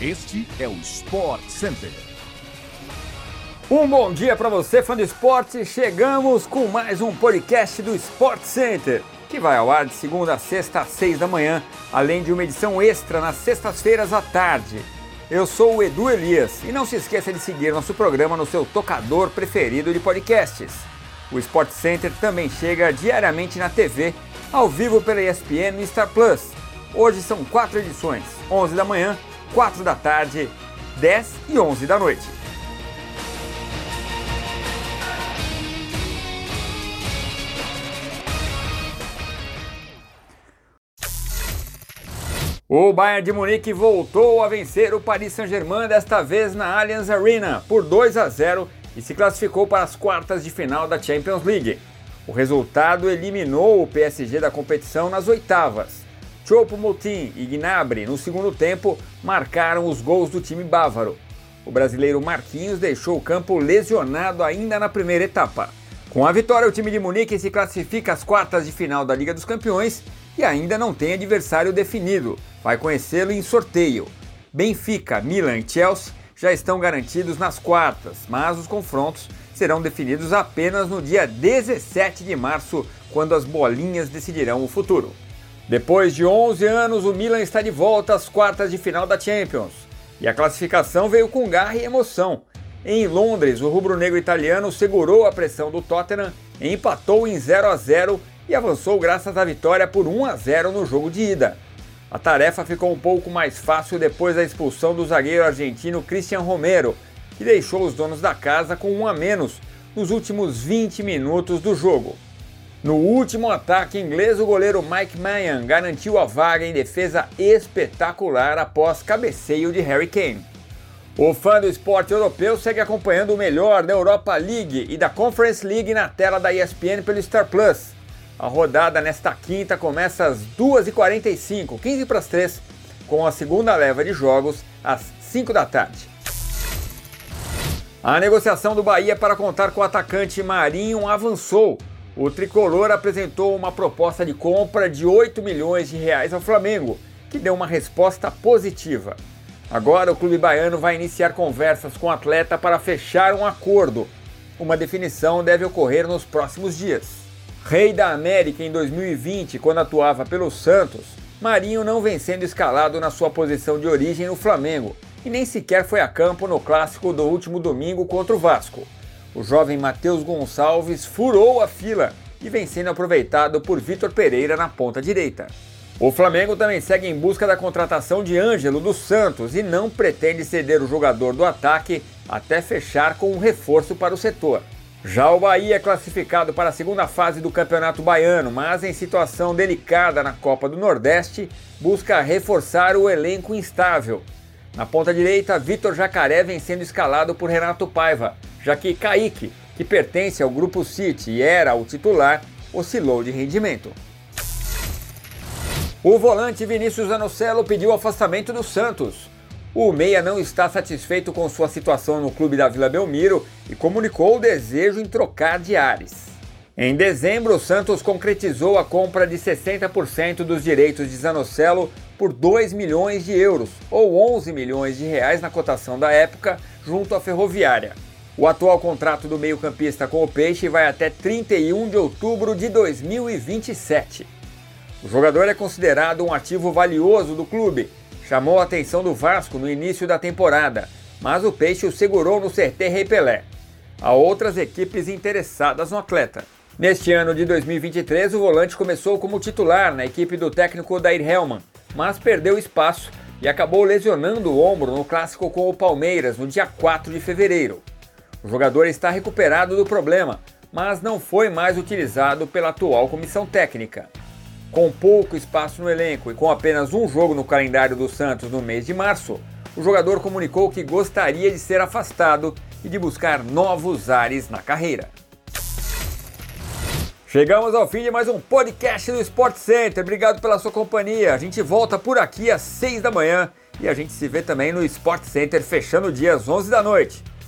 Este é o Sport Center. Um bom dia para você, fã do esporte. Chegamos com mais um podcast do Sport Center, que vai ao ar de segunda a sexta às seis da manhã, além de uma edição extra nas sextas-feiras à tarde. Eu sou o Edu Elias e não se esqueça de seguir nosso programa no seu tocador preferido de podcasts. O Sport Center também chega diariamente na TV, ao vivo pela ESPN e Star Plus. Hoje são quatro edições: 11 da manhã, 4 da tarde, 10 e 11 da noite. O Bayern de Munique voltou a vencer o Paris Saint-Germain, desta vez na Allianz Arena, por 2 a 0 e se classificou para as quartas de final da Champions League. O resultado eliminou o PSG da competição nas oitavas. Choupo-Moting e Gnabry, no segundo tempo, marcaram os gols do time bávaro. O brasileiro Marquinhos deixou o campo lesionado ainda na primeira etapa. Com a vitória, o time de Munique se classifica às quartas de final da Liga dos Campeões e ainda não tem adversário definido. Vai conhecê-lo em sorteio. Benfica, Milan e Chelsea já estão garantidos nas quartas, mas os confrontos serão definidos apenas no dia 17 de março, quando as bolinhas decidirão o futuro. Depois de 11 anos, o Milan está de volta às quartas de final da Champions. E a classificação veio com garra e emoção. Em Londres, o rubro-negro italiano segurou a pressão do Tottenham, empatou em 0 a 0 e avançou graças à vitória por 1 a 0 no jogo de ida. A tarefa ficou um pouco mais fácil depois da expulsão do zagueiro argentino Christian Romero, que deixou os donos da casa com um a menos nos últimos 20 minutos do jogo. No último ataque inglês, o goleiro Mike Mayan garantiu a vaga em defesa espetacular após cabeceio de Harry Kane. O fã do esporte europeu segue acompanhando o melhor da Europa League e da Conference League na tela da ESPN pelo Star Plus. A rodada nesta quinta começa às 2h45, 15 para as 3, com a segunda leva de jogos às 5 da tarde. A negociação do Bahia para contar com o atacante Marinho avançou. O tricolor apresentou uma proposta de compra de 8 milhões de reais ao Flamengo, que deu uma resposta positiva. Agora o clube baiano vai iniciar conversas com o atleta para fechar um acordo. Uma definição deve ocorrer nos próximos dias. Rei da América em 2020, quando atuava pelo Santos, Marinho não vem sendo escalado na sua posição de origem no Flamengo e nem sequer foi a campo no clássico do último domingo contra o Vasco. O jovem Matheus Gonçalves furou a fila e vem sendo aproveitado por Vitor Pereira na ponta direita. O Flamengo também segue em busca da contratação de Ângelo dos Santos e não pretende ceder o jogador do ataque até fechar com um reforço para o setor. Já o Bahia é classificado para a segunda fase do Campeonato Baiano, mas em situação delicada na Copa do Nordeste, busca reforçar o elenco instável. Na ponta direita, Vitor Jacaré vem sendo escalado por Renato Paiva, já que Kaique, que pertence ao grupo City e era o titular, oscilou de rendimento. O volante Vinícius Anocelo pediu afastamento do Santos. O Meia não está satisfeito com sua situação no clube da Vila Belmiro e comunicou o desejo em trocar de ares. Em dezembro, o Santos concretizou a compra de 60% dos direitos de Zanocelo por 2 milhões de euros, ou 11 milhões de reais na cotação da época, junto à Ferroviária. O atual contrato do meio-campista com o Peixe vai até 31 de outubro de 2027. O jogador é considerado um ativo valioso do clube. Chamou a atenção do Vasco no início da temporada, mas o Peixe o segurou no CT Rei Pelé. Há outras equipes interessadas no atleta. Neste ano de 2023, o volante começou como titular na equipe do técnico Dair Hellman, mas perdeu espaço e acabou lesionando o ombro no clássico com o Palmeiras no dia 4 de fevereiro. O jogador está recuperado do problema, mas não foi mais utilizado pela atual comissão técnica. Com pouco espaço no elenco e com apenas um jogo no calendário do Santos no mês de março, o jogador comunicou que gostaria de ser afastado e de buscar novos ares na carreira. Chegamos ao fim de mais um podcast do Sport Center. Obrigado pela sua companhia. A gente volta por aqui às 6 da manhã e a gente se vê também no Sport Center fechando o dia às 11 da noite.